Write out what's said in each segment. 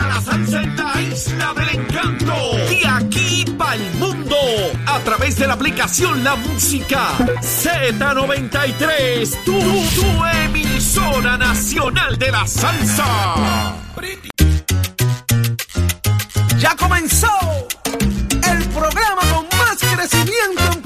la salsa en la isla del encanto. De aquí para el mundo. A través de la aplicación La Música Z93. Tu, tu emisora nacional de la salsa. Ya comenzó el programa con más crecimiento en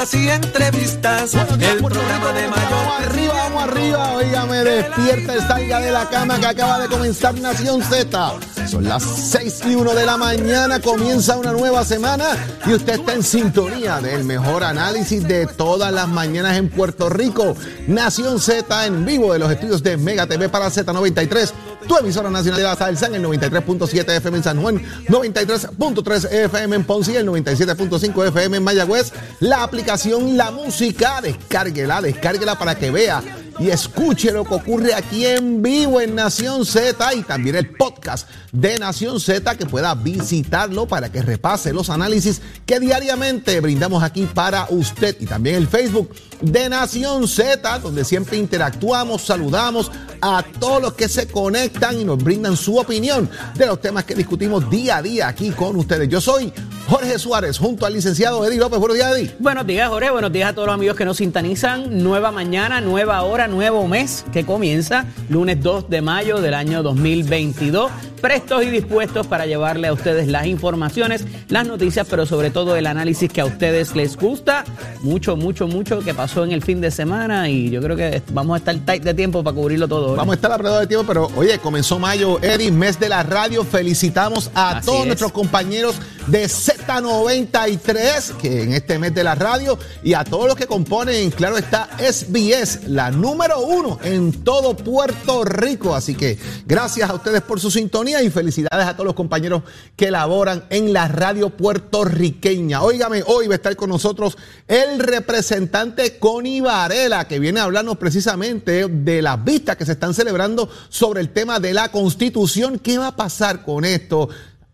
noticias y entrevistas. el programa de Vamos mayor arriba, vamos arriba. Óigame, despierta y salga de la cama que acaba de comenzar Nación Z. Son las 6 y 1 de la mañana, comienza una nueva semana y usted está en sintonía del mejor análisis de todas las mañanas en Puerto Rico. Nación Z en vivo de los estudios de Mega TV para Z93. Tu emisora nacional de la salsa en el 93.7 FM en San Juan, 93.3 FM en Ponce y el 97.5 FM en Mayagüez. La aplicación La Música, descárguela, descárguela para que vea y escuche lo que ocurre aquí en vivo en Nación Z y también el podcast de Nación Z que pueda visitarlo para que repase los análisis que diariamente brindamos aquí para usted y también el Facebook de Nación Z donde siempre interactuamos, saludamos a todos los que se conectan y nos brindan su opinión de los temas que discutimos día a día aquí con ustedes. Yo soy Jorge Suárez junto al licenciado Eddie López. Buenos días, Eddie. Buenos días, Jorge. Buenos días a todos los amigos que nos sintonizan. Nueva mañana, nueva hora, nuevo mes que comienza, lunes 2 de mayo del año 2022. Prestos y dispuestos para llevarle a ustedes las informaciones, las noticias, pero sobre todo el análisis que a ustedes les gusta. Mucho, mucho, mucho que pasó en el fin de semana y yo creo que vamos a estar tight de tiempo para cubrirlo todo. Jorge. Vamos a estar alrededor de tiempo, pero oye, comenzó mayo, Eddie, mes de la radio. Felicitamos a Así todos es. nuestros compañeros de Z93, que en este mes de la radio, y a todos los que componen, claro está, SBS, la número uno en todo Puerto Rico. Así que gracias a ustedes por su sintonía y felicidades a todos los compañeros que laboran en la radio puertorriqueña. Óigame, hoy va a estar con nosotros el representante Connie Varela, que viene a hablarnos precisamente de las vistas que se están celebrando sobre el tema de la constitución. ¿Qué va a pasar con esto?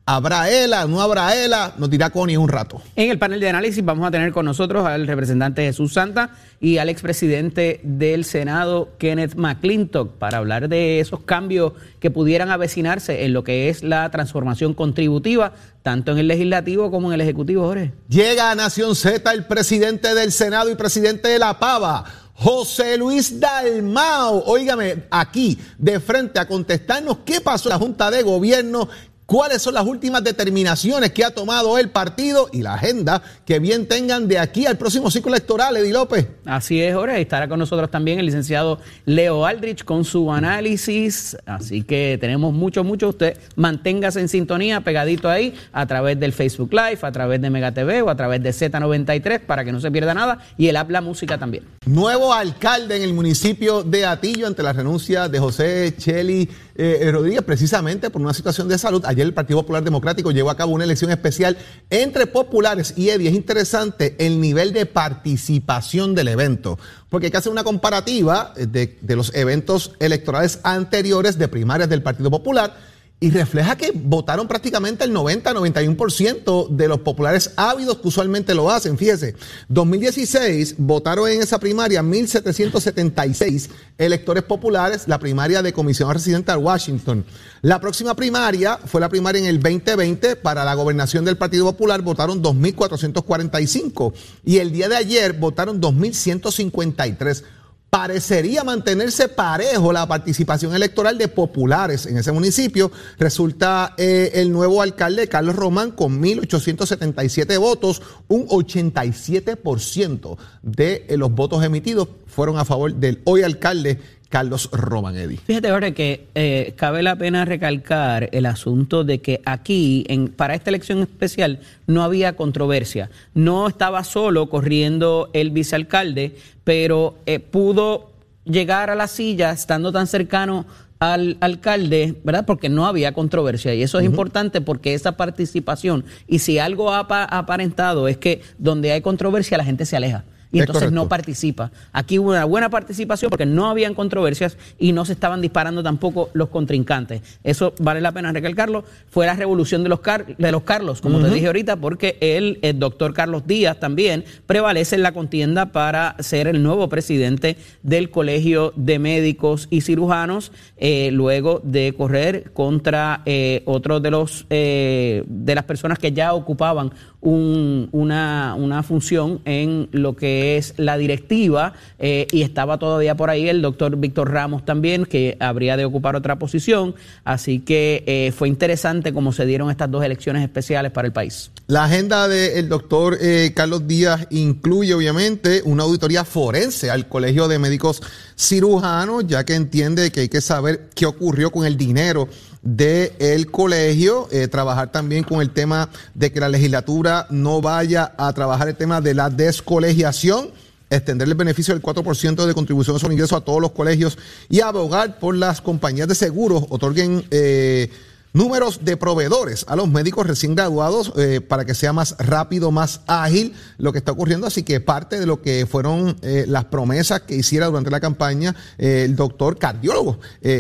¿Habrá ELA? ¿No habrá ELA? Nos dirá Connie un rato. En el panel de análisis vamos a tener con nosotros al representante Jesús Santa y al expresidente del Senado, Kenneth McClintock, para hablar de esos cambios que pudieran avecinarse en lo que es la transformación contributiva, tanto en el legislativo como en el ejecutivo, Jorge. Llega a Nación Z el presidente del Senado y presidente de la Pava. José Luis Dalmao, óigame, aquí de frente a contestarnos qué pasó en la Junta de Gobierno, cuáles son las últimas determinaciones que ha tomado el partido y la agenda que bien tengan de aquí al próximo ciclo electoral, Eddie López. Así es, Jorge. Estará con nosotros también el licenciado Leo Aldrich con su análisis. Así que tenemos mucho, mucho. Usted manténgase en sintonía, pegadito ahí, a través del Facebook Live, a través de Mega TV o a través de Z93 para que no se pierda nada. Y el Habla Música también. Nuevo alcalde en el municipio de Atillo ante la renuncia de José Cheli eh, Rodríguez, precisamente por una situación de salud. Ayer el Partido Popular Democrático llevó a cabo una elección especial entre populares y Eddie. Es interesante el nivel de participación del evento, porque hay que hacer una comparativa de los eventos electorales anteriores de primarias del Partido Popular y refleja que votaron prácticamente el 90-91% de los populares ávidos que usualmente lo hacen. Fíjese, 2016 votaron en esa primaria 1.776 electores populares, la primaria de comisión residente a Washington. La próxima primaria fue la primaria en el 2020 para la gobernación del Partido Popular, votaron 2.445 y el día de ayer votaron 2.153 parecería mantenerse parejo la participación electoral de populares en ese municipio. Resulta eh, el nuevo alcalde Carlos Román con 1.877 votos, un 87% de eh, los votos emitidos fueron a favor del hoy alcalde Carlos Romanelli. Fíjate, Jorge, que eh, cabe la pena recalcar el asunto de que aquí, en, para esta elección especial, no había controversia. No estaba solo corriendo el vicealcalde, pero eh, pudo llegar a la silla estando tan cercano al alcalde, ¿verdad? Porque no había controversia y eso es importante porque esa participación y si algo ha apa- aparentado es que donde hay controversia la gente se aleja y Es entonces no participa. Aquí hubo una buena participación porque no habían controversias y no se estaban disparando tampoco los contrincantes. Eso vale la pena recalcarlo. Fue la revolución de los, Car- de los Carlos, como te dije ahorita, porque él, el doctor Carlos Díaz también prevalece en la contienda para ser el nuevo presidente del Colegio de Médicos y Cirujanos, eh, luego de correr contra eh, otro de los eh, de las personas que ya ocupaban un- una, una función en lo que es la directiva eh, y estaba todavía por ahí el doctor Víctor Ramos también, que habría de ocupar otra posición. Así que eh, fue interesante cómo se dieron estas dos elecciones especiales para el país. La agenda del doctor eh, Carlos Díaz incluye obviamente una auditoría forense al Colegio de Médicos Cirujanos, ya que entiende que hay que saber qué ocurrió con el dinero del colegio, eh, trabajar también con el tema de que la legislatura no vaya a trabajar el tema de la descolegiación extender el beneficio del 4% de contribución sobre ingresos a todos los colegios y abogar por las compañías de seguros otorguen eh, números de proveedores a los médicos recién graduados eh, para que sea más rápido, más ágil lo que está ocurriendo. Así que parte de lo que fueron eh, las promesas que hiciera durante la campaña eh, el doctor cardiólogo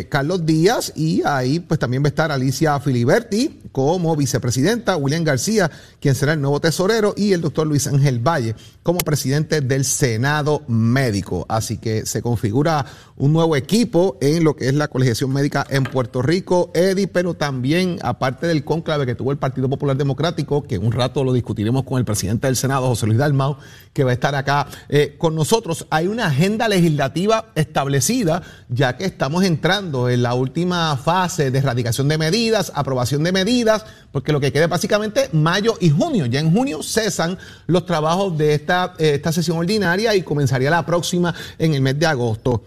Carlos Díaz y ahí pues también va a estar Alicia Filiberti como vicepresidenta, William García, quien será el nuevo tesorero y el doctor Luis Ángel Valle como presidente del Senado Médico. Así que se configura un nuevo equipo en lo que es la colegiación médica en Puerto Rico, Eddie, pero también, aparte del cónclave que tuvo el Partido Popular Democrático, que un rato lo discutiremos con el presidente del Senado, José Luis Dalmau, que va a estar acá eh, con nosotros, hay una agenda legislativa establecida, ya que estamos entrando en la última fase de erradicación de medidas, aprobación de medidas, porque lo que queda básicamente mayo y junio. Ya en junio cesan los trabajos de esta, eh, esta sesión ordinaria y comenzaría la próxima en el mes de agosto.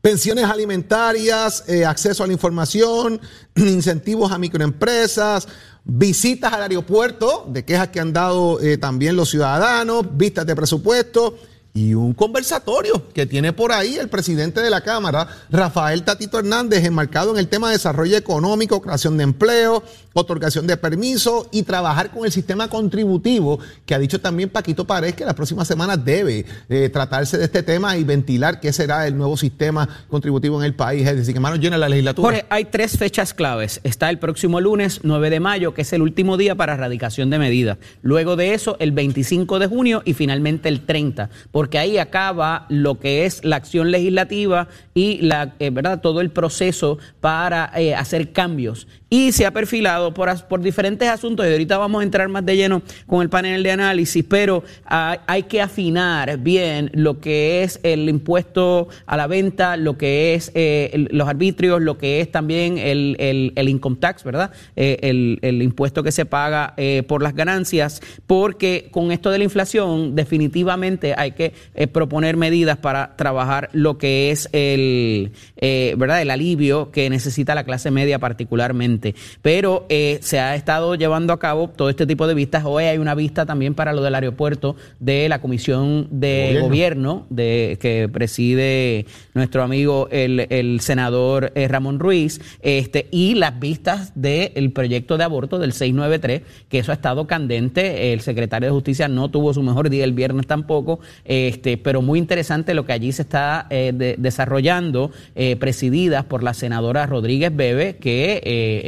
Pensiones alimentarias, eh, acceso a la información, incentivos a microempresas, visitas al aeropuerto, de quejas que han dado eh, también los ciudadanos, vistas de presupuesto y un conversatorio que tiene por ahí el presidente de la Cámara, Rafael Tatito Hernández, enmarcado en el tema de desarrollo económico, creación de empleo, otorgación de permiso y trabajar con el sistema contributivo, que ha dicho también Paquito Párez que las próximas semanas debe eh, tratarse de este tema y ventilar qué será el nuevo sistema contributivo en el país. Es decir, que manos llenas la legislatura. Jorge, hay tres fechas claves. Está el próximo lunes, 9 de mayo, que es el último día para erradicación de medidas. Luego de eso, el 25 de junio y finalmente el 30, porque ahí acaba lo que es la acción legislativa y la, eh, ¿verdad? todo el proceso para eh, hacer cambios. Y se ha perfilado por, por diferentes asuntos, y ahorita vamos a entrar más de lleno con el panel de análisis, pero hay que afinar bien lo que es el impuesto a la venta, lo que es eh, los arbitrios, lo que es también el, el- el income tax, ¿verdad? Eh, el, el impuesto que se paga eh, por las ganancias, porque con esto de la inflación definitivamente hay que eh, proponer medidas para trabajar lo que es el, eh, ¿verdad? el alivio que necesita la clase media particularmente. Pero eh, se ha estado llevando a cabo todo este tipo de vistas. Hoy hay una vista también para lo del aeropuerto de la Comisión de Gobierno. Gobierno, de, que preside nuestro amigo el, el senador eh, Ramón Ruiz, este, y las vistas del proyecto de aborto del 693, que eso ha estado candente. El secretario de Justicia no tuvo su mejor día el viernes tampoco, este, pero muy interesante lo que allí se está eh, de- desarrollando, presididas por la senadora Rodríguez Bebe, que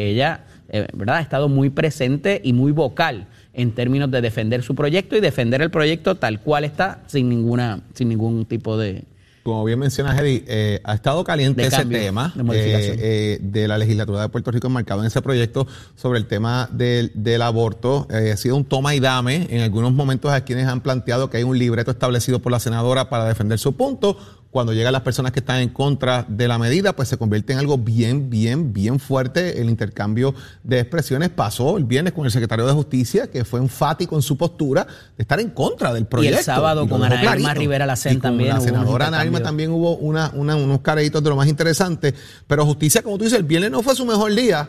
ella eh, ¿verdad? ha estado muy presente y muy vocal en términos de defender su proyecto y defender el proyecto tal cual está, sin ninguna, sin ningún tipo de, Como bien mencionas, Eddie, eh, ha estado caliente ese cambio, tema de eh, eh, de la legislatura de Puerto Rico enmarcado en ese proyecto sobre el tema del, del aborto. Ha sido un toma y dame. En algunos momentos hay quienes han planteado que hay un libreto establecido por la senadora para defender su punto. Cuando llegan las personas que están en contra de la medida, pues se convierte en algo bien, bien, bien fuerte. El intercambio de expresiones pasó el viernes con el secretario de Justicia, que fue enfático en su postura de estar en contra del proyecto. Y el sábado con Ana Irma Rivera Lacen también. La senadora Ana Irma también hubo una, unos careitos de lo más interesante. Pero Justicia, como tú dices, el viernes no fue su mejor día.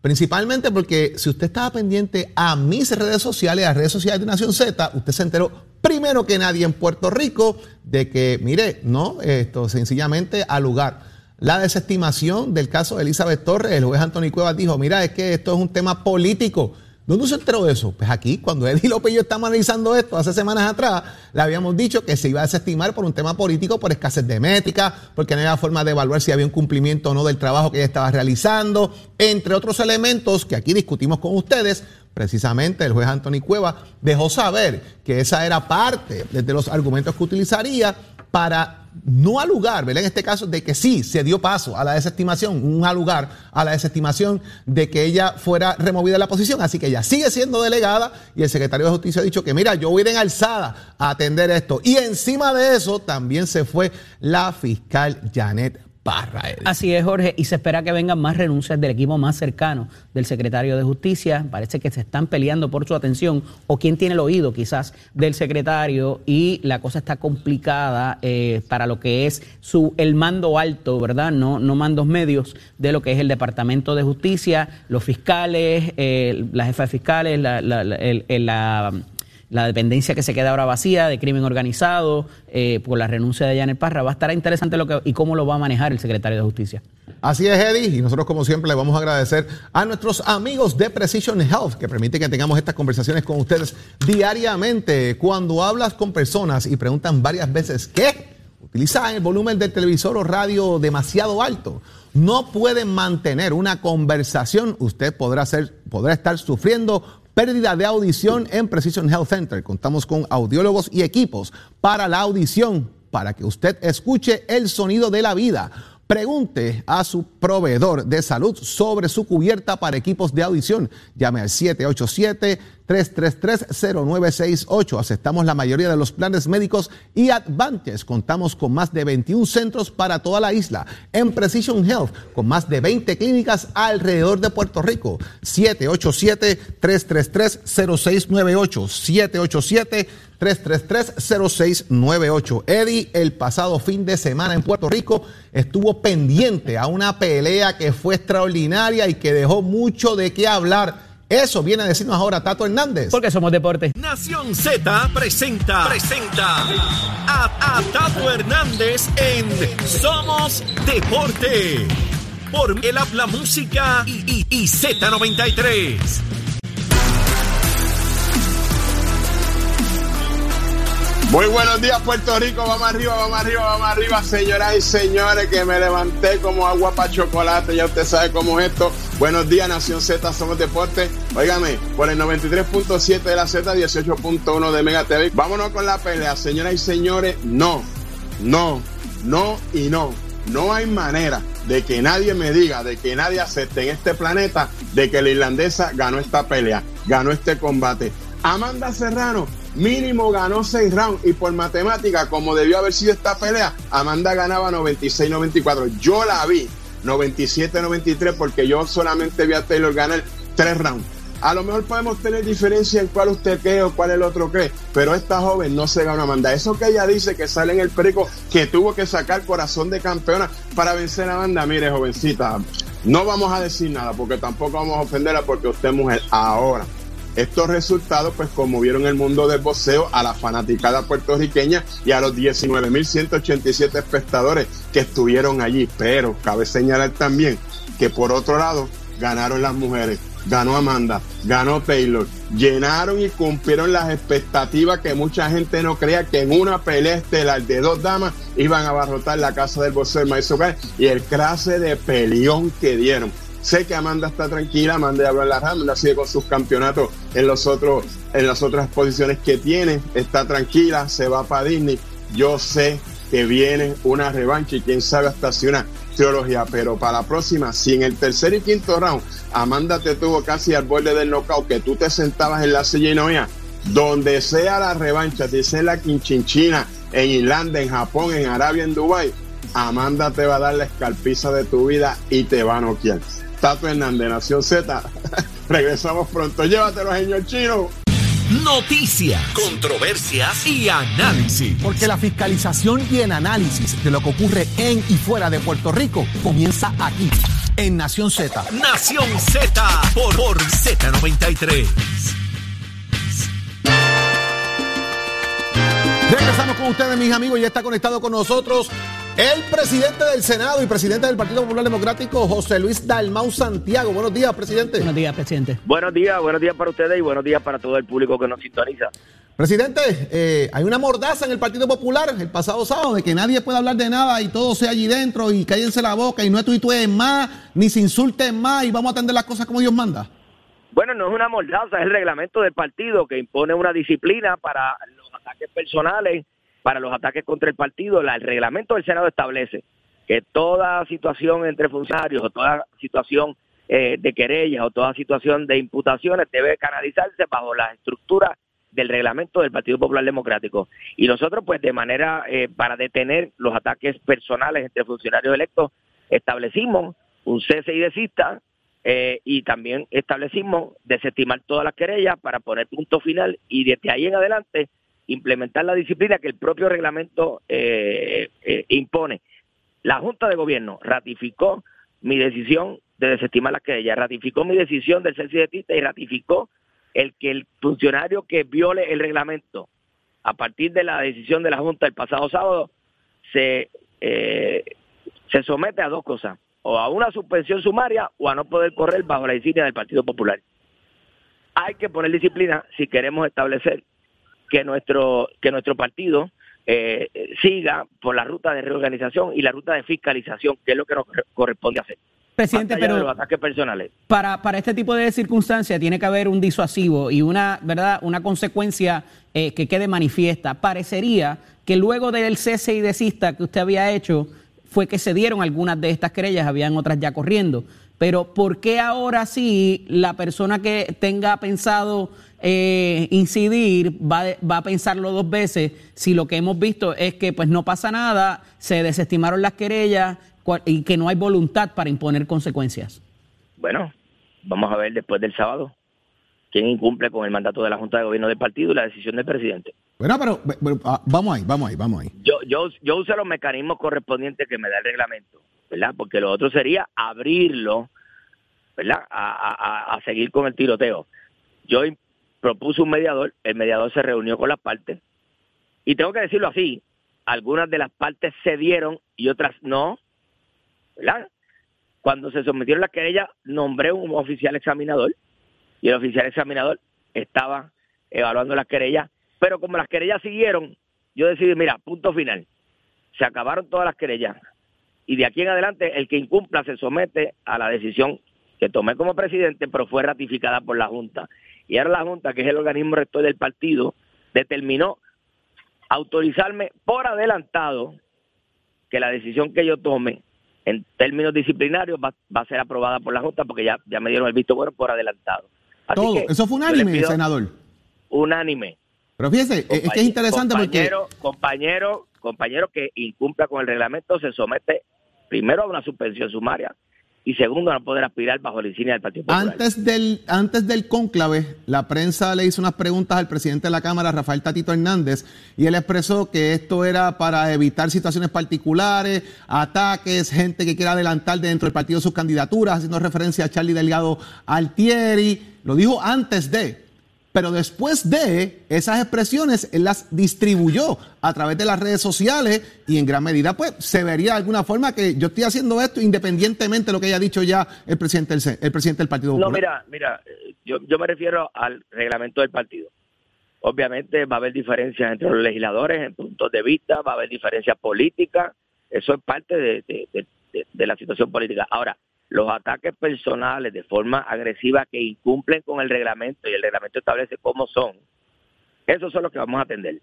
Principalmente porque si usted estaba pendiente a mis redes sociales, a las redes sociales de Nación Z, usted se enteró primero que nadie en Puerto Rico de que, mire, no, esto sencillamente al lugar. La desestimación del caso de Elizabeth Torres, el juez Antonio Cuevas dijo, mira, es que esto es un tema político. ¿Dónde se enteró de eso? Pues aquí, cuando Eddie López y yo estamos analizando esto hace semanas atrás, le habíamos dicho que se iba a desestimar por un tema político, por escasez de métrica, porque no había forma de evaluar si había un cumplimiento o no del trabajo que ella estaba realizando, entre otros elementos que aquí discutimos con ustedes. Precisamente el juez Anthony Cueva dejó saber que esa era parte de los argumentos que utilizaría para no alugar, ¿verdad? En este caso, de que sí se dio paso a la desestimación, un alugar a la desestimación de que ella fuera removida de la posición. Así que ella sigue siendo delegada y el secretario de Justicia ha dicho que, mira, yo voy en alzada a atender esto. Y encima de eso también se fue la fiscal Janet Así es, Jorge, y se espera que vengan más renuncias del equipo más cercano del secretario de Justicia. Parece que se están peleando por su atención o quién tiene el oído quizás del secretario y la cosa está complicada eh, para lo que es su el mando alto, ¿verdad? No, no mandos medios de lo que es el Departamento de Justicia, los fiscales, eh, la jefa de fiscales, la dependencia que se queda ahora vacía de crimen organizado eh, por la renuncia de Janet Parra. Va a estar interesante lo que, y cómo lo va a manejar el secretario de Justicia. Así es, Eddie, y nosotros como siempre le vamos a agradecer a nuestros amigos de Precision Health que permiten que tengamos estas conversaciones con ustedes diariamente. Cuando hablas con personas y preguntan varias veces qué, utilizan el volumen del televisor o radio demasiado alto no pueden mantener una conversación, usted podrá, ser, podrá estar sufriendo pérdida de audición en Precision Health Center. Contamos con audiólogos y equipos para la audición, para que usted escuche el sonido de la vida. Pregunte a su proveedor de salud sobre su cubierta para equipos de audición. Llame al 787-333-0968. Aceptamos la mayoría de los planes médicos y Advantes. Contamos con más de 21 centros para toda la isla. En Precision Health, con más de 20 clínicas alrededor de Puerto Rico. 787-333-0698. 787 333-0698. Eddie, el pasado fin de semana en Puerto Rico, estuvo pendiente a una pelea que fue extraordinaria y que dejó mucho de qué hablar. Eso viene a decirnos ahora Tato Hernández. Porque somos deporte. Nación Z presenta, presenta a, Tato Hernández en Somos Deporte. Por el habla música y, y Z93. Muy buenos días Puerto Rico, vamos arriba, vamos arriba, vamos arriba, señoras y señores, que me levanté como agua para chocolate, ya usted sabe cómo es esto. Buenos días Nación Z, somos deporte. Óigame, por el 93.7 de la Z, 18.1 de Mega TV. Vámonos con la pelea, señoras y señores, no, no, no y no. No hay manera de que nadie me diga, de que nadie acepte en este planeta de que la irlandesa ganó esta pelea, ganó este combate. Amanda Serrano mínimo ganó seis rounds y por matemática, como debió haber sido esta pelea, Amanda ganaba 96-94. Yo la vi 97-93 porque yo solamente vi a Taylor ganar tres rounds. A lo mejor podemos tener diferencia en cuál usted cree o cuál el otro cree, pero esta joven no se gana Amanda. Eso que ella dice que sale en el perico que tuvo que sacar corazón de campeona para vencer a Amanda, mire jovencita, no vamos a decir nada porque tampoco vamos a ofenderla porque usted es mujer ahora. Estos resultados pues conmovieron el mundo del boxeo a la fanaticada puertorriqueña y a los 19.187 espectadores que estuvieron allí. Pero cabe señalar también que por otro lado ganaron las mujeres, ganó Amanda, ganó Taylor, llenaron y cumplieron las expectativas que mucha gente no creía que en una pelea estelar de dos damas iban a abarrotar la casa del boxeo Maestro y el clase de peleón que dieron. Sé que Amanda está tranquila, Amanda ya habló en la Amanda sigue con sus campeonatos en los otros, en las otras posiciones que tiene, está tranquila, se va para Disney. Yo sé que viene una revancha y quién sabe hasta si una teología, pero para la próxima, si en el tercer y quinto round Amanda te tuvo casi al borde del knockout, que tú te sentabas en la silla y no donde sea la revancha, dice la quinchinchina, en Irlanda, en Japón, en Arabia, en Dubai, Amanda te va a dar la escarpiza de tu vida y te va a noquear. Tato Hernández, Nación Z. Regresamos pronto. Llévatelo, señor chino. Noticias, controversias y análisis. Porque la fiscalización y el análisis de lo que ocurre en y fuera de Puerto Rico comienza aquí, en Nación Z. Nación Z por, por Z93. Regresamos con ustedes, mis amigos. Ya está conectado con nosotros el presidente del Senado y presidente del Partido Popular Democrático, José Luis Dalmau Santiago. Buenos días, presidente. Buenos días, presidente. Buenos días, buenos días para ustedes y buenos días para todo el público que nos sintoniza. Presidente, eh, hay una mordaza en el Partido Popular el pasado sábado de que nadie puede hablar de nada y todo sea allí dentro y cállense la boca y no tuitúen más, ni se insulten más y vamos a atender las cosas como Dios manda. Bueno, no es una mordaza, es el reglamento del partido que impone una disciplina para los ataques personales, para los ataques contra el partido. El reglamento del Senado establece que toda situación entre funcionarios o toda situación eh, de querellas o toda situación de imputaciones debe canalizarse bajo la estructura del reglamento del Partido Popular Democrático. Y nosotros, pues, de manera eh, para detener los ataques personales entre funcionarios electos, establecimos un cese y desista eh, y también establecimos desestimar todas las querellas para poner punto final y desde ahí en adelante implementar la disciplina que el propio reglamento eh, eh, impone. La Junta de Gobierno ratificó mi decisión de desestimar las querellas, ratificó mi decisión del desista y ratificó el que el funcionario que viole el reglamento a partir de la decisión de la Junta el pasado sábado se, eh, se somete a dos cosas, o a una suspensión sumaria o a no poder correr bajo la insignia del Partido Popular. Hay que poner disciplina si queremos establecer que nuestro, que nuestro partido eh, siga por la ruta de reorganización y la ruta de fiscalización, que es lo que nos corresponde hacer. Presidente, de pero los ataques personales. para, para este tipo de circunstancias tiene que haber un disuasivo y una, ¿verdad? una consecuencia eh, que quede manifiesta. Parecería que luego del cese y desista que usted había hecho fue que se dieron algunas de estas querellas, habían otras ya corriendo. Pero ¿por qué ahora sí la persona que tenga pensado eh, incidir va, va a pensarlo dos veces si lo que hemos visto es que pues no pasa nada, se desestimaron las querellas y que no hay voluntad para imponer consecuencias? Bueno, vamos a ver después del sábado quién incumple con el mandato de la Junta de Gobierno del partido y la decisión del presidente. Bueno, pero, pero, ah, vamos ahí, vamos ahí, vamos ahí. Yo, yo, yo uso los mecanismos correspondientes que me da el reglamento, ¿verdad? Porque lo otro sería abrirlo, ¿verdad? A, seguir con el tiroteo. Yo propuse un mediador, el mediador se reunió con las partes, y tengo que decirlo así, algunas de las partes cedieron y otras no, ¿verdad? Cuando se sometieron las querellas, nombré un oficial examinador, y el oficial examinador estaba evaluando las querellas, pero como las querellas siguieron, yo decidí, mira, punto final, se acabaron todas las querellas y de aquí en adelante el que incumpla se somete a la decisión que tomé como presidente, pero fue ratificada por la Junta. Y ahora la Junta, que es el organismo rector del partido, determinó autorizarme por adelantado que la decisión que yo tome en términos disciplinarios va, va a ser aprobada por la Junta porque ya, ya me dieron el visto bueno por adelantado. Así Todo. que Eso fue unánime, senador. Unánime. Pero fíjese, es que es interesante porque... compañero, Compañero, compañero que incumpla con el reglamento se somete primero a una suspensión sumaria y segundo a no poder aspirar bajo la insignia del Partido Popular. Antes del, antes del cónclave, la prensa le hizo unas preguntas al presidente de la Cámara, Rafael Tatito Hernández, y él expresó que esto era para evitar situaciones particulares, ataques, gente que quiera adelantar dentro del partido sus candidaturas, haciendo referencia a Charlie Delgado Altieri. Lo dijo antes de, pero después de esas expresiones, él las distribuyó a través de las redes sociales y en gran medida, pues, se vería de alguna forma que yo estoy haciendo esto independientemente de lo que haya dicho ya el presidente del, el presidente del Partido No, mira, mira, yo, yo me refiero al reglamento del partido. Obviamente va a haber diferencias entre los legisladores en puntos de vista, va a haber diferencias políticas, eso es parte de, de- de- de- de la situación política. Ahora, los ataques personales de forma agresiva que incumplen con el reglamento y el reglamento establece cómo son, esos son los que vamos a atender.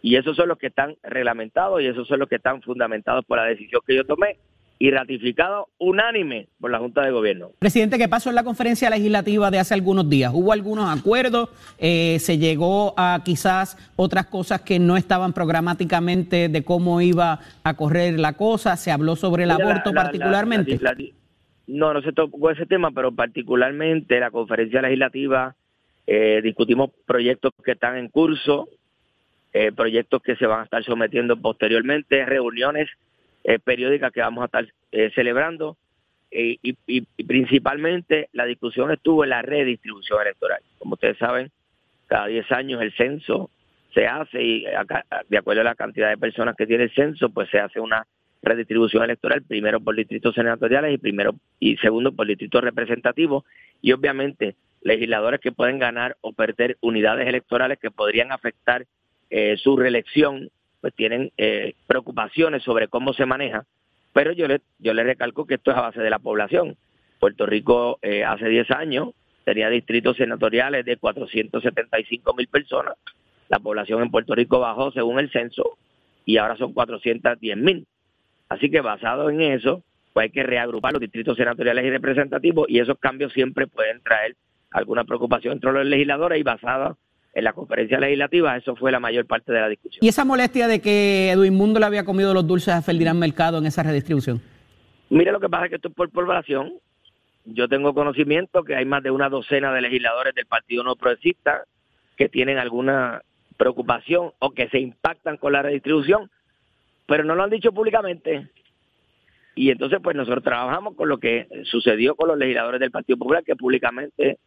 Y esos son los que están reglamentados y esos son los que están fundamentados por la decisión que yo tomé y ratificado unánime por la Junta de Gobierno. Presidente, ¿qué pasó en la conferencia legislativa de hace algunos días? ¿Hubo algunos acuerdos? Eh, ¿Se llegó a quizás otras cosas que no estaban programáticamente de cómo iba a correr la cosa? ¿Se habló sobre el la- aborto la- particularmente? la- la- no, no se tocó ese tema, pero particularmente la conferencia legislativa eh, discutimos proyectos que están en curso, eh, proyectos que se van a estar sometiendo posteriormente, reuniones eh, periódicas que vamos a estar eh, celebrando y, y- y principalmente la discusión estuvo en la redistribución electoral. Como ustedes saben, cada 10 años el censo se hace y acá, de acuerdo a la cantidad de personas que tiene el censo, pues se hace una redistribución electoral, primero por distritos senatoriales y primero y segundo por distritos representativos y obviamente legisladores que pueden ganar o perder unidades electorales que podrían afectar eh, su reelección, pues tienen eh, preocupaciones sobre cómo se maneja, pero yo le, yo le recalco que esto es a base de la población. Puerto Rico eh, hace 10 años tenía distritos senatoriales de 475 mil personas, la población en Puerto Rico bajó según el censo y ahora son 410 mil. Así que basado en eso, pues hay que reagrupar los distritos senatoriales y representativos y esos cambios siempre pueden traer alguna preocupación entre los legisladores y basada en la conferencia legislativa, eso fue la mayor parte de la discusión. ¿Y esa molestia de que Edwin Mundo le había comido los dulces a Ferdinand Mercado en esa redistribución? Mira, lo que pasa es que esto es por población. Yo tengo conocimiento que hay más de una docena de legisladores del Partido No Progresista que tienen alguna preocupación o que se impactan con la redistribución, pero no lo han dicho públicamente. Y entonces, pues nosotros trabajamos con lo que sucedió con los legisladores del Partido Popular, que públicamente,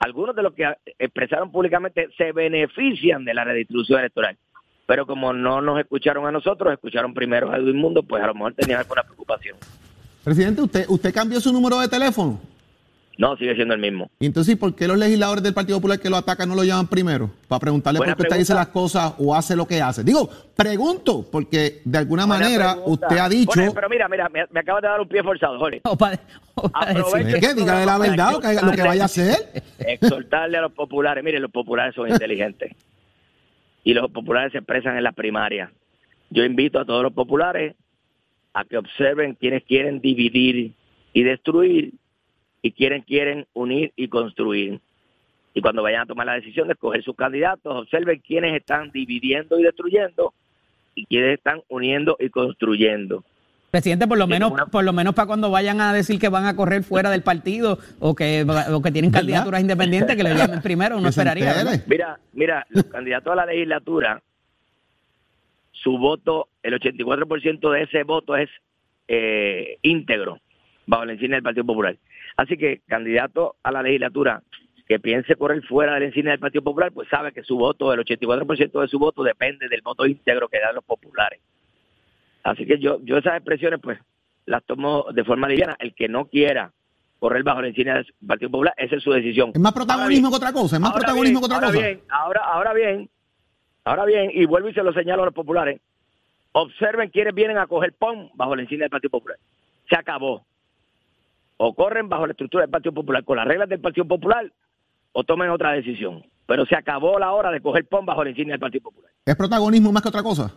algunos de los que expresaron públicamente se benefician de la redistribución electoral. Pero como no nos escucharon a nosotros, escucharon primero a Edwin Mundo, pues a lo mejor tenían alguna preocupación. Presidente, ¿usted, ¿usted cambió su número de teléfono? No, sigue siendo el mismo. Y entonces, ¿y ¿por qué los legisladores del Partido Popular que lo atacan no lo llaman primero? Para preguntarle Buena por qué usted dice pregunta. las cosas o hace lo que hace. Digo, pregunto, porque de alguna Buena manera pregunta. usted ha dicho... Jorge, pero mira, mira, me, me acabas de dar un pie forzado, Jorge. O para, o para ¿Qué? Dígale la verdad lo que, lo que vaya a hacer. Exhortarle a los populares. Miren, los populares son inteligentes. Y los populares se expresan en las primarias. Yo invito a todos los populares a que observen quienes quieren dividir y destruir y quienes quieren unir y construir. Y cuando vayan a tomar la decisión de escoger sus candidatos, observen quiénes están dividiendo y destruyendo y quiénes están uniendo y construyendo. Presidente, por lo menos, una- por lo menos para cuando vayan a decir que van a correr fuera del partido o que, o que tienen ¿Verdad? candidaturas independientes, que le llamen primero, uno esperaría. Mira, mira, los candidatos a la legislatura, su voto, el 84% de ese voto es eh, íntegro bajo la insignia del Partido Popular. Así que candidato a la legislatura que piense correr fuera de la insignia del Partido Popular, pues sabe que su voto, el 84% de su voto depende del voto íntegro que dan los populares. Así que yo, yo esas expresiones, pues, las tomo de forma liviana. El que no quiera correr bajo la insignia del Partido Popular, esa es su decisión. Es más protagonismo que otra cosa, es más Ahora protagonismo bien, que otra ahora cosa. Bien, ahora, ahora bien, ahora bien, y vuelvo y se lo señalo a los populares, observen quiénes vienen a coger PON bajo la insignia del Partido Popular. Se acabó. O corren bajo la estructura del Partido Popular, con las reglas del Partido Popular, o tomen otra decisión. Pero se acabó la hora de coger PON bajo la insignia del Partido Popular. Es protagonismo más que otra cosa.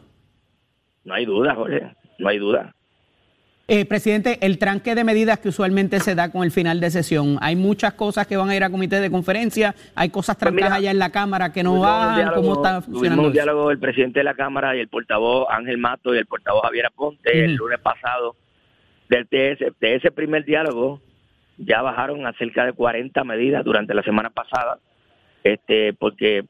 No hay duda, Jorge, no hay duda. Eh, presidente, el tranque de medidas que usualmente se da con el final de sesión, hay muchas cosas que van a ir a comité de conferencia, hay cosas Pues trancadas mira, allá en la Cámara que no van, diálogo- ¿cómo está funcionando un diálogo del presidente de la Cámara y el portavoz Ángel Mato y el portavoz Javier Aponte el Ujú. lunes pasado del TS. De ese primer diálogo ya bajaron a cerca de 40 medidas durante la semana pasada, este porque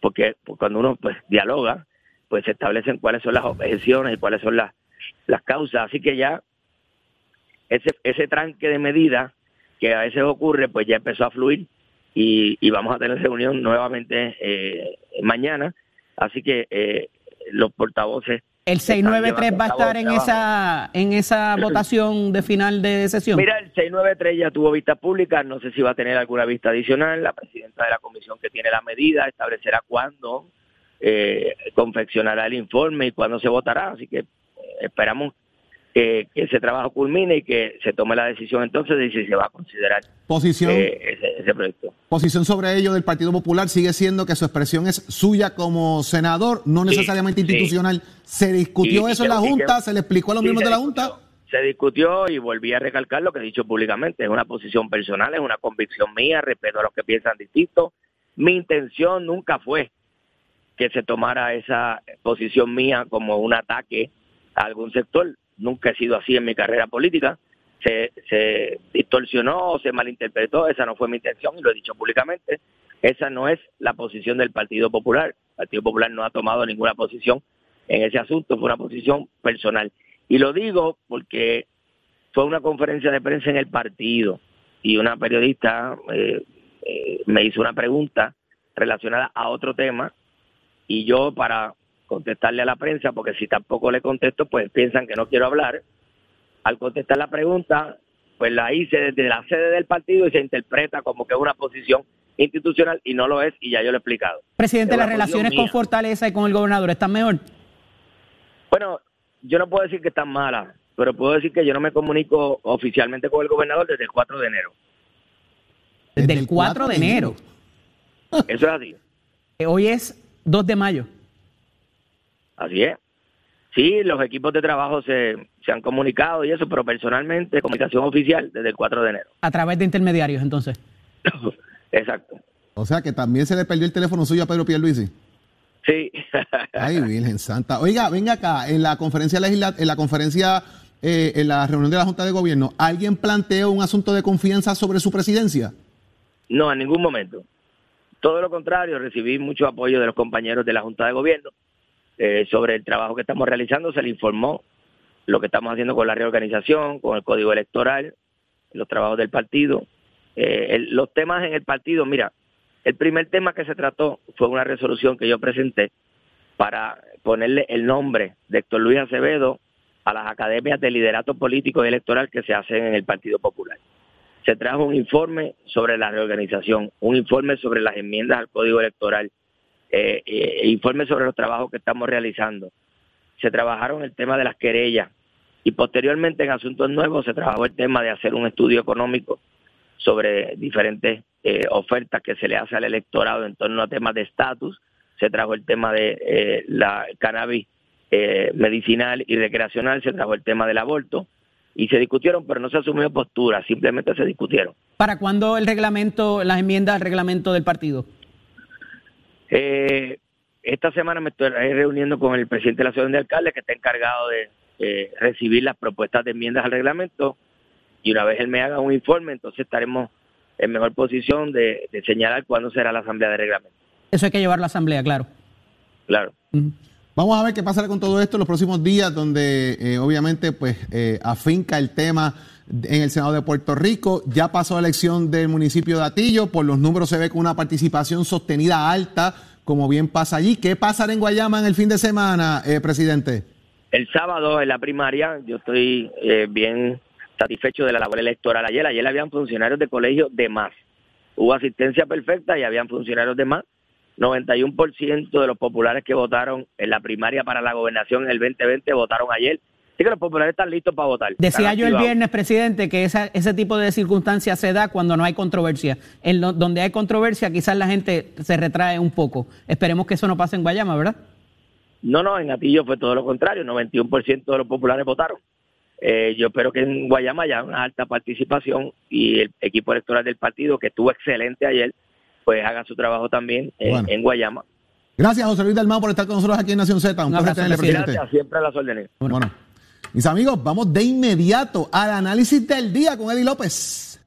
porque cuando uno pues dialoga, pues se establecen cuáles son las objeciones y cuáles son las, las causas. Así que ya ese, ese tranque de medidas que a veces ocurre, pues ya empezó a fluir y, y vamos a tener reunión nuevamente eh, mañana. Así que eh, los portavoces. ¿El están 693 va a estar en esa, en esa votación de final de sesión? Mira, el 693 ya tuvo vista pública, no sé si va a tener alguna vista adicional. La presidenta de la comisión que tiene la medida establecerá cuándo eh, confeccionará el informe y cuándo se votará. Así que eh, esperamos que, que ese trabajo culmine y que se tome la decisión entonces de si se va a considerar Posición, eh, ese, ese proyecto. posición sobre ello del Partido Popular sigue siendo que su expresión es suya como senador, no necesariamente sí. institucional. ¿Se discutió Y- y eso en la que- Junta? ¿Se le explicó a los Sí, miembros de la discutió. Junta? se discutió y volví a recalcar lo que he dicho públicamente. Es una posición personal, es una convicción mía, respeto a los que piensan distinto. Mi intención nunca fue que se tomara esa posición mía como un ataque a algún sector. Nunca he sido así en mi carrera política. Se, distorsionó, se malinterpretó, esa no fue mi intención y lo he dicho públicamente. Esa no es la posición del Partido Popular. El Partido Popular no ha tomado ninguna posición en ese asunto, fue una posición personal. Y lo digo porque fue una conferencia de prensa en el partido y una periodista eh, eh, me hizo una pregunta relacionada a otro tema y yo para contestarle a la prensa, porque si tampoco le contesto, pues piensan que no quiero hablar. Al contestar la pregunta, pues la hice desde la sede del partido y se interpreta como que es una posición institucional y no lo es y ya yo lo he explicado. Presidente, las relaciones con Fortaleza y con el gobernador están mejor. Bueno, yo no puedo decir que están malas, pero puedo decir que yo no me comunico oficialmente con el gobernador desde el 4 de enero. Desde el 4 de enero. Eso es así. Eh, hoy es 2 de mayo. Así es. Sí, los equipos de trabajo se, se han comunicado y eso, pero personalmente, comunicación oficial desde el 4 de enero. A través de intermediarios, entonces. Exacto. O sea que también se le perdió el teléfono suyo a Pedro Pierluisi. Sí. Ay, Virgen Santa. Oiga, venga acá, en la conferencia legislat en la conferencia, eh, en la reunión de la Junta de Gobierno, ¿alguien planteó un asunto de confianza sobre su presidencia? No, en ningún momento. Todo lo contrario, recibí mucho apoyo de los compañeros de la Junta de Gobierno eh, sobre el trabajo que estamos realizando. Se le informó lo que estamos haciendo con la reorganización, con el código electoral, los trabajos del partido. Eh, los temas en el partido, mira, el primer tema que se trató fue una resolución que yo presenté para ponerle el nombre de Héctor Luis Acevedo a las academias de liderato político y electoral que se hacen en el Partido Popular. Se trajo un informe sobre la reorganización, un informe sobre las enmiendas al Código Electoral, eh, eh, informe sobre los trabajos que estamos realizando. Se trabajaron el tema de las querellas y posteriormente en asuntos nuevos se trabajó el tema de hacer un estudio económico sobre diferentes eh, ofertas que se le hace al electorado en torno a temas de estatus. Se trajo el tema de la cannabis medicinal y recreacional, se trajo el tema del aborto y se discutieron, pero no se asumió postura, simplemente se discutieron. ¿Para cuándo el reglamento, las enmiendas al reglamento del partido? Eh, esta semana me estoy reuniendo con el presidente de la Asociación de Alcaldes, que está encargado de eh, recibir las propuestas de enmiendas al reglamento, y una vez él me haga un informe, entonces estaremos en mejor posición de, de señalar cuándo será la asamblea de reglamento. Eso hay que llevar a la asamblea, claro. Claro. Vamos a ver qué pasará con todo esto en los próximos días, donde eh, obviamente pues eh, afinca el tema en el Senado de Puerto Rico. Ya pasó la elección del municipio de Atillo, por los números se ve con una participación sostenida alta, como bien pasa allí. ¿Qué pasará en Guayama en el fin de semana, eh, presidente? El sábado en la primaria, yo estoy eh, bien satisfecho de la labor electoral. Ayer, ayer habían funcionarios de colegio de más. Hubo asistencia perfecta y habían funcionarios de más. 91% de los populares que votaron en la primaria para la gobernación en el 2020 votaron ayer. Así que los populares están listos para votar. Decía yo el viernes, presidente, que esa- ese tipo de circunstancias se da cuando no hay controversia. En lo- donde hay controversia, quizás la gente se retrae un poco. Esperemos que eso no pase en Guayama, ¿verdad? No, no, en Atillo fue todo lo contrario, 91% de los populares votaron. Eh, yo espero que en Guayama haya una alta participación y el equipo electoral del partido, que estuvo excelente ayer, pues haga su trabajo también en, Bueno. en Guayama. Gracias, José Luis Dalmau, por estar con nosotros aquí en Nación Z. Un, Un placer abrazo, tenerle, presidente. presidente. Gracias, siempre a las órdenes. Bueno. Mis amigos, vamos de inmediato al análisis del día con Eddie López.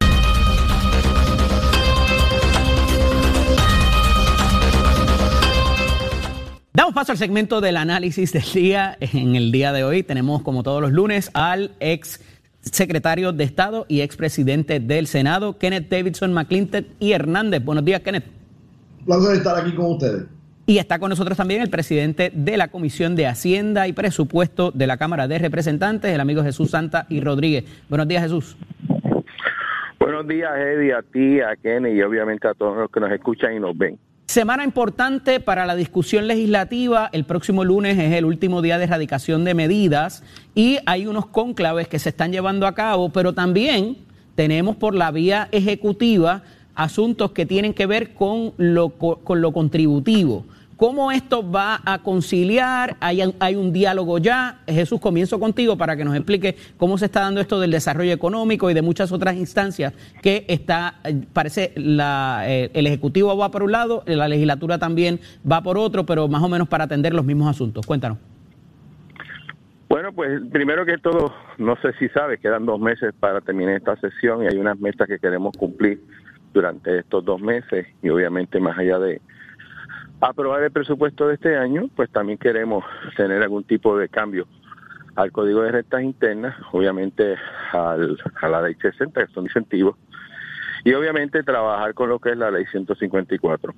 Damos paso al segmento del análisis del día. En el día de hoy tenemos, como todos los lunes, al ex secretario de Estado y ex presidente del Senado, Kenneth Davidson McClintock y Hernández. Buenos días, Kenneth. placer estar aquí con ustedes. Y está con nosotros también el presidente de la Comisión de Hacienda y Presupuesto de la Cámara de Representantes, el amigo Jesús Santa y Rodríguez. Buenos días, Jesús. Buenos días, Eddie, a ti, a Kenny y obviamente a todos los que nos escuchan y nos ven. Semana importante para la discusión legislativa. El próximo lunes es el último día de erradicación de medidas y hay unos cónclaves que se están llevando a cabo, pero también tenemos por la vía ejecutiva asuntos que tienen que ver con lo, co- con lo contributivo. ¿Cómo esto va a conciliar? ¿Hay, hay un diálogo ya? Jesús, comienzo contigo para que nos explique cómo se está dando esto del desarrollo económico y de muchas otras instancias que está, eh, parece, la, eh, el Ejecutivo va por un lado, la legislatura también va por otro, pero más o menos para atender los mismos asuntos. Cuéntanos. Bueno, pues primero que todo, no sé si sabes, quedan dos meses para terminar esta sesión y hay unas metas que queremos cumplir durante estos dos meses y obviamente más allá de aprobar el presupuesto de este año, pues también queremos tener algún tipo de cambio al código de rentas internas, obviamente al, a la ley 60, que son incentivos, y obviamente trabajar con lo que es la ley 154.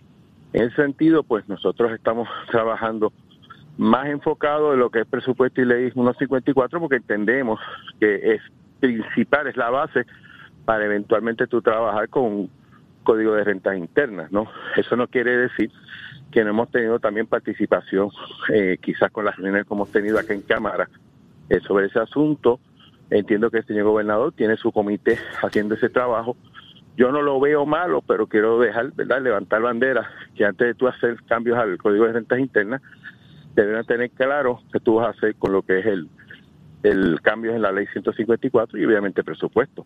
En ese sentido, pues nosotros estamos trabajando más enfocado en lo que es presupuesto y ley 154 porque entendemos que es principal, es la base para eventualmente tú trabajar con código de rentas internas, ¿no? Eso no quiere decir que no hemos tenido también participación, eh, quizás con las reuniones que hemos tenido aquí en Cámara, eh, sobre ese asunto. Entiendo que el señor gobernador tiene su comité haciendo ese trabajo. Yo no lo veo malo, pero quiero dejar, ¿verdad?, levantar bandera que antes de tú hacer cambios al Código de Rentas Internas, deben tener claro que tú vas a hacer con lo que es el, el cambio en la Ley 154 y obviamente presupuesto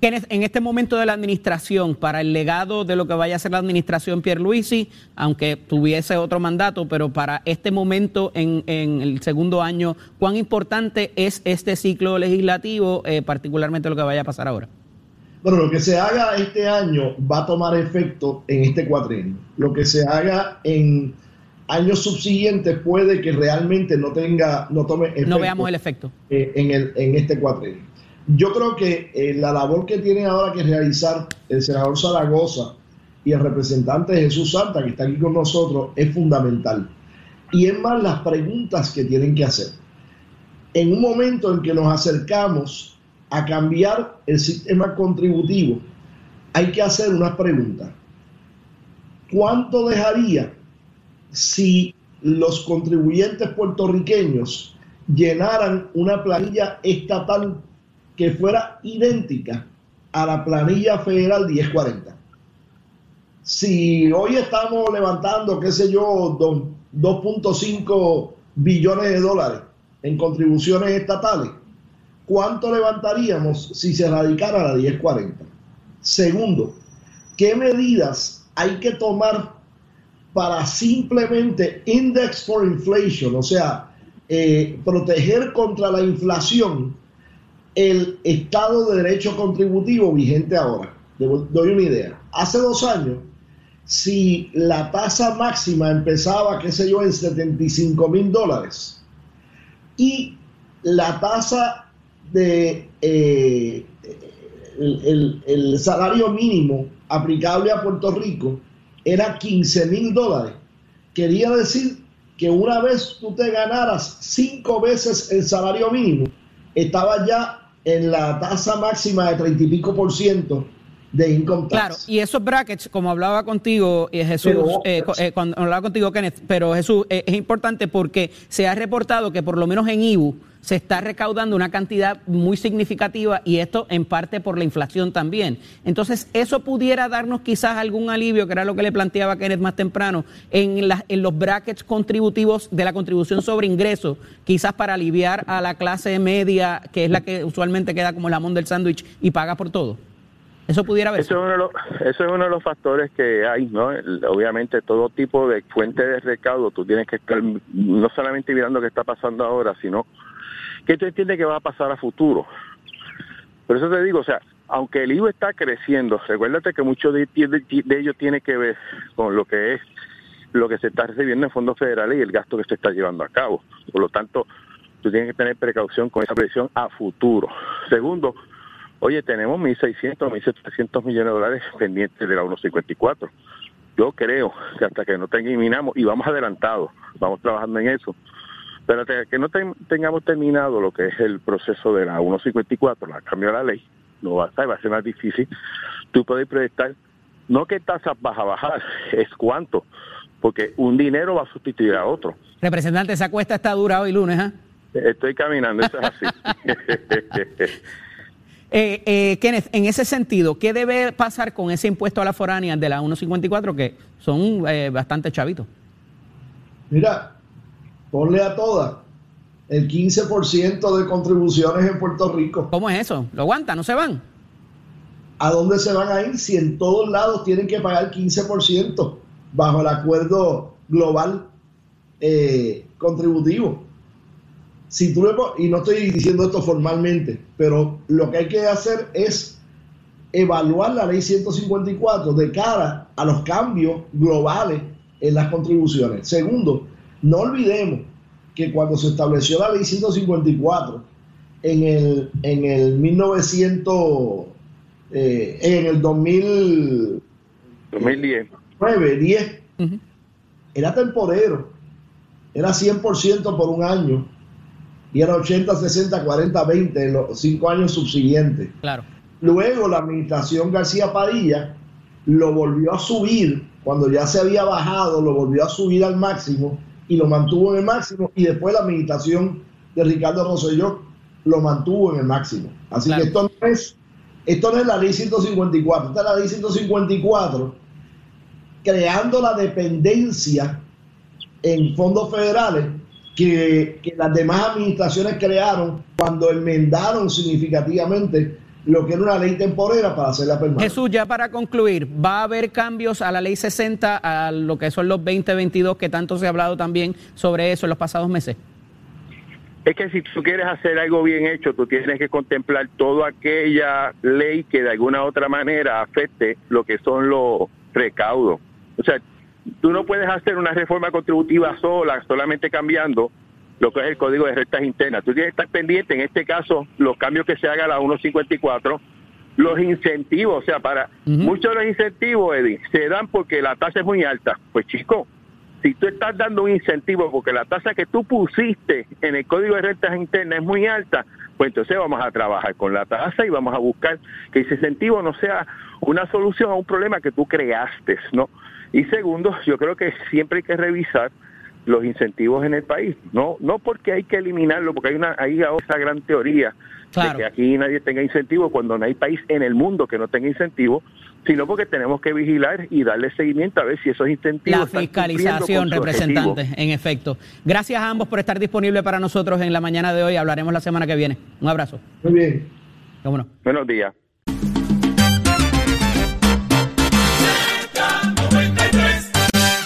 en este momento de la administración, para el legado de lo que vaya a ser la administración Pierluisi, aunque tuviese otro mandato, pero para este momento en, el segundo año, ¿cuán importante es este ciclo legislativo, eh, particularmente lo que vaya a pasar ahora? Bueno, lo que se haga este año va a tomar efecto en este cuatrienio. Lo que se haga en años subsiguientes puede que realmente no tenga, no tome efecto. No veamos el efecto. Eh, en, el, en este cuatrienio. Yo creo que eh, la labor que tiene ahora que realizar el senador Zaragoza y el representante Jesús Santa, que está aquí con nosotros, es fundamental. Y es más las preguntas que tienen que hacer. En un momento en que nos acercamos a cambiar el sistema contributivo, hay que hacer unas preguntas. ¿Cuánto dejaría si los contribuyentes puertorriqueños llenaran una planilla estatal que fuera idéntica a la planilla federal 1040. Si hoy estamos levantando, qué sé yo, 2.5 billones de dólares en contribuciones estatales, ¿cuánto levantaríamos si se radicara la 1040? Segundo, ¿qué medidas hay que tomar para simplemente index for inflation, o sea, eh, proteger contra la inflación el Estado de Derecho Contributivo vigente ahora. Doy una idea. Hace dos años, si la tasa máxima empezaba, qué sé yo, en 75 mil dólares y la tasa de eh, el, salario mínimo aplicable a Puerto Rico era 15 mil dólares, quería decir que una vez tú te ganaras cinco veces el salario mínimo, estaba ya en la tasa máxima de 30 y pico por ciento de income tax. Claro, y esos brackets, como hablaba contigo, eh, Jesús, eh, eh, cuando hablaba contigo, Kenneth, pero Jesús, es importante porque se ha reportado que por lo menos en IBU se está recaudando una cantidad muy significativa y esto en parte por la inflación también. Entonces, eso pudiera darnos quizás algún alivio, que era lo que le planteaba Kenneth más temprano, en, en los brackets contributivos de la contribución sobre ingresos, quizás para aliviar a la clase media, que es la que usualmente queda como el jamón del sándwich y paga por todo. Eso pudiera haber. Eso es, uno de los, eso es uno de los factores que hay, ¿no? Obviamente todo tipo de fuente de recaudo, tú tienes que estar no solamente mirando qué está pasando ahora, sino ¿Qué tú entiendes que va a pasar a futuro? Por eso te digo, o sea, aunque el IVA está creciendo, recuérdate que mucho de, de, ello tiene que ver con lo que es lo que se está recibiendo en fondos federales y el gasto que se está llevando a cabo. Por lo tanto, tú tienes que tener precaución con esa presión a futuro. Segundo, oye, tenemos 1.600, 1.700 millones de dólares pendientes de la 154. Yo creo que hasta que no terminamos, y vamos adelantados, vamos trabajando en eso, pero que no tengamos terminado lo que es el proceso de la 154, la cambio de la ley, no va a, estar, va a ser más difícil. Tú puedes proyectar, no qué tasas vas a bajar, es cuánto, porque un dinero va a sustituir a otro. Representante, esa cuesta está dura hoy lunes, ¿ah? Estoy caminando, eso es así. eh, eh, Kenneth, en ese sentido, ¿qué debe pasar con ese impuesto a la foránea de la 154 que son eh, bastante chavitos? Mira, ponle a todas el 15% de contribuciones en Puerto Rico. ¿Cómo es eso? ¿Lo aguantan? ¿No se van? ¿A dónde se van a ir si en todos lados tienen que pagar 15% bajo el acuerdo global eh, contributivo? Si tú y no estoy diciendo esto formalmente, pero lo que hay que hacer es evaluar la ley 154 de cara a los cambios globales en las contribuciones. Segundo, no olvidemos que cuando se estableció la ley 154 en el, en el 1900, eh, en el 2000, 2010, 9, 10, era temporero, era 100% por un año y era 80, 60, 40, 20 en los cinco años subsiguientes. Claro. Luego la administración García Padilla lo volvió a subir, cuando ya se había bajado, lo volvió a subir al máximo y lo mantuvo en el máximo y después la administración de Ricardo Rosselló lo mantuvo en el máximo. Así que esto no es esto no es la ley 154, esta es la ley 154 creando la dependencia en fondos federales que, que las demás administraciones crearon cuando enmendaron significativamente lo que era una ley temporera para hacerla permanente. Jesús, ya para concluir, ¿va a haber cambios a la ley 60, a lo que son los 2022, que tanto se ha hablado también sobre eso en los pasados meses? Es que si tú quieres hacer algo bien hecho, tú tienes que contemplar toda aquella ley que de alguna u otra manera afecte lo que son los recaudos. O sea, tú no puedes hacer una reforma contributiva sola, solamente cambiando lo que es el código de rentas internas. Tú tienes que estar pendiente, en este caso, los cambios que se hagan a la 154, los incentivos, o sea, para muchos de los incentivos, Eddie, se dan porque la tasa es muy alta. Pues chico, si tú estás dando un incentivo porque la tasa que tú pusiste en el código de rentas internas es muy alta, pues entonces vamos a trabajar con la tasa y vamos a buscar que ese incentivo no sea una solución a un problema que tú creaste, ¿no? Y segundo, yo creo que siempre hay que revisar los incentivos en el país. No, no porque hay que eliminarlo, porque hay una hay otra gran teoría de que aquí nadie tenga incentivos cuando no hay país en el mundo que no tenga incentivos, sino porque tenemos que vigilar y darle seguimiento a ver si esos incentivos. La fiscalización, representante, en efecto. Gracias a ambos por estar disponible para nosotros en la mañana de hoy. Hablaremos la semana que viene. Un abrazo. Muy bien. Vámonos. Buenos días.